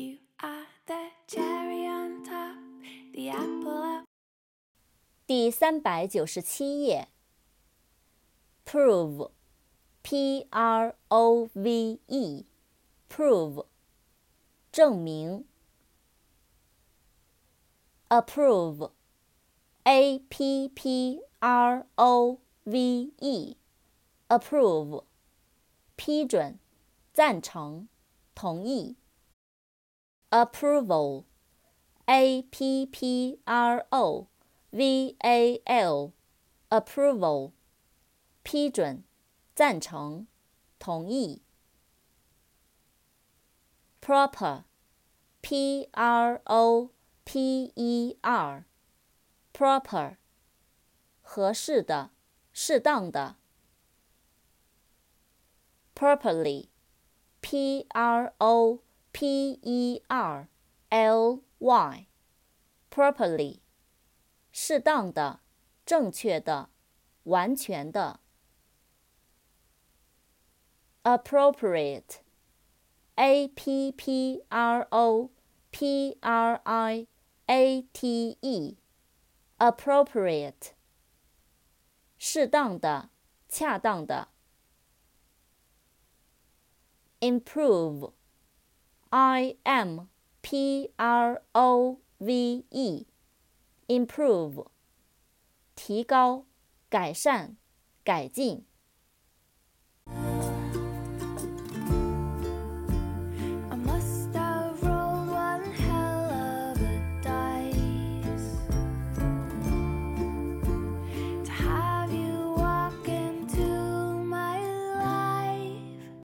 You are the cherry on top, the apple of 第三百九十七页。prove，P-R-O-V-E，prove，证明。approve，A-P-P-R-O-V-E，approve，批准、赞成、同意。 approval，A-P-P-R-O。V A L approval 批准、赞成、同意。proper P R O P E R proper 合适的、适当的。properly P R O P E R L Y properly 适当的、正确的、完全的。appropriate，a p p r o p r i a t e，appropriate，适当的、恰当的。 Improve，i m p r o v e。improve，提高、改善、改进。